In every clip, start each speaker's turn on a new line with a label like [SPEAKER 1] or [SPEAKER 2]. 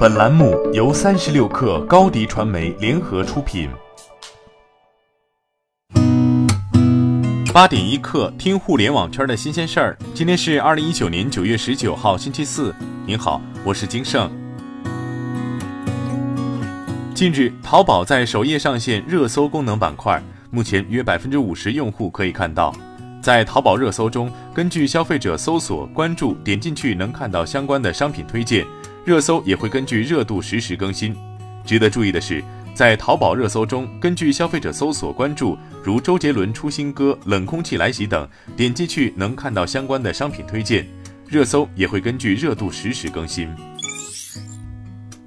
[SPEAKER 1] 本栏目由三十六氪高低传媒联合出品。八点一刻，听互联网圈的新鲜事儿。今天是二零一九年九月十九号，星期四。您好，我是金盛。近日，淘宝在首页上线热搜功能板块，目前约百分之五十用户可以看到。在淘宝热搜中，根据消费者搜索、关注，点进去能看到相关的商品推荐。热搜也会根据热度实时更新。值得注意的是，在淘宝热搜中，根据消费者搜索关注，如周杰伦出新歌、冷空气来袭等，点击去能看到相关的商品推荐。热搜也会根据热度实时更新。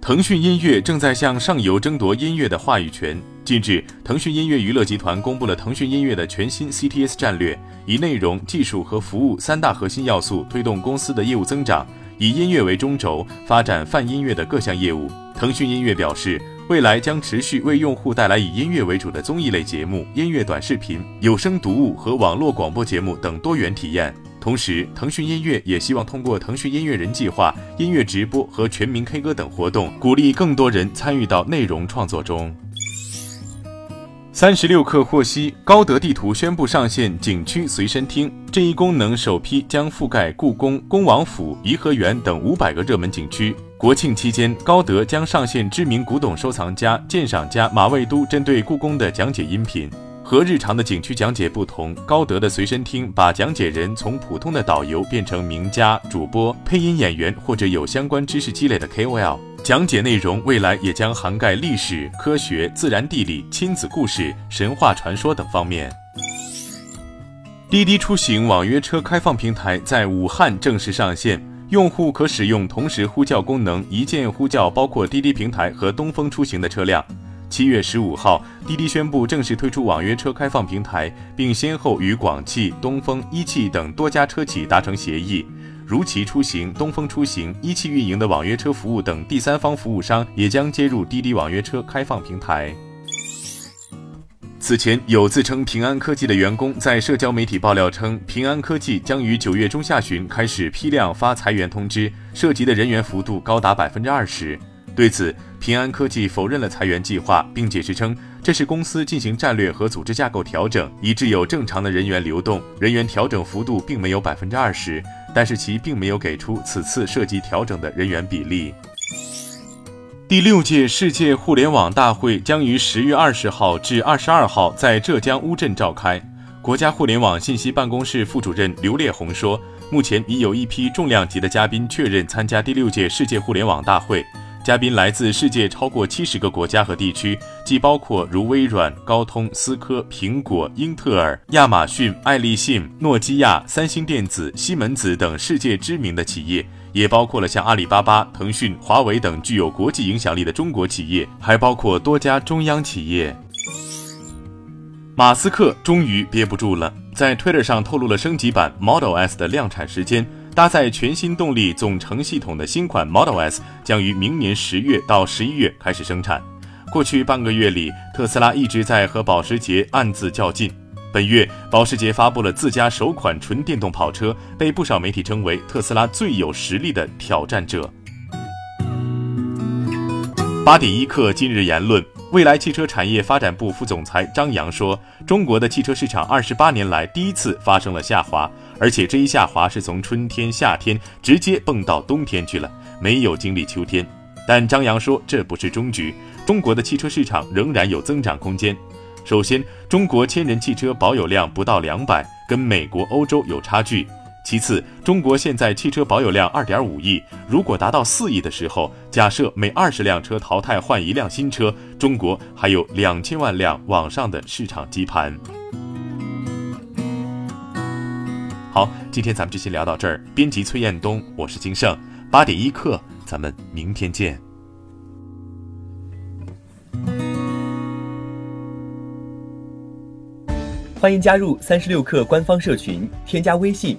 [SPEAKER 1] 腾讯音乐正在向上游争夺音乐的话语权。近日，腾讯音乐娱乐集团公布了腾讯音乐的全新 CTS 战略，以内容、技术和服务三大核心要素推动公司的业务增长。以音乐为中轴，发展泛音乐的各项业务。腾讯音乐表示，未来将持续为用户带来以音乐为主的综艺类节目、音乐短视频、有声读物和网络广播节目等多元体验。同时，腾讯音乐也希望通过腾讯音乐人计划、音乐直播和全民 K 歌等活动，鼓励更多人参与到内容创作中。三十六氪获悉，高德地图宣布上线景区随身听，这一功能首批将覆盖故宫、恭王府、颐和园等五百个热门景区。国庆期间，高德将上线知名古董收藏家、鉴赏家马未都针对故宫的讲解音频。和日常的景区讲解不同，高德的随身听把讲解人从普通的导游变成名家、主播、配音演员或者有相关知识积累的 KOL。讲解内容未来也将涵盖历史、科学、自然、地理、亲子故事、神话传说等方面。滴滴出行网约车开放平台在武汉正式上线，用户可使用同时呼叫功能，一键呼叫包括滴滴平台和东风出行的车辆。七月十五号，滴滴宣布正式推出网约车开放平台，并先后与广汽、东风、一汽等多家车企达成协议。如祺出行、东风出行、一汽运营的网约车服务等第三方服务商也将接入滴滴网约车开放平台。此前，有自称平安科技的员工在社交媒体爆料称，平安科技将于九月中下旬开始批量发裁员通知，涉及的人员幅度高达百分之二十。对此，平安科技否认了裁员计划，并解释称，这是公司进行战略和组织架构调整，以致有正常的人员流动，人员调整幅度并没有百分之二十。但是其并没有给出此次涉及调整的人员比例。第六届世界互联网大会将于十月二十号至二十二号在浙江乌镇召开。国家互联网信息办公室副主任刘烈红说，目前已有一批重量级的嘉宾确认参加第六届世界互联网大会。嘉宾来自世界超过七十个国家和地区，既包括如微软、高通、思科、苹果、英特尔、亚马逊、爱立信、诺基亚、三星电子、西门子等世界知名的企业，也包括了像阿里巴巴、腾讯、华为等具有国际影响力的中国企业，还包括多家中央企业。马斯克终于憋不住了，在 Twitter 上透露了升级版 Model S 的量产时间。搭载全新动力总成系统的新款 Model S 将于明年十月到十一月开始生产。过去半个月里，特斯拉一直在和保时捷暗自较劲。本月，保时捷发布了自家首款纯电动跑车，被不少媒体称为特斯拉最有实力的挑战者。八点一刻，今日言论。未来汽车产业发展部副总裁张扬说：“中国的汽车市场二十八年来第一次发生了下滑，而且这一下滑是从春天、夏天直接蹦到冬天去了，没有经历秋天。但张扬说这不是终局，中国的汽车市场仍然有增长空间。首先，中国千人汽车保有量不到两百，跟美国、欧洲有差距。”其次，中国现在汽车保有量二点五亿，如果达到四亿的时候，假设每二十辆车淘汰换一辆新车，中国还有两千万辆往上的市场基盘。好，今天咱们就先聊到这儿。编辑崔彦东，我是金盛，八点一刻，咱们明天见。
[SPEAKER 2] 欢迎加入三十六氪官方社群，添加微信。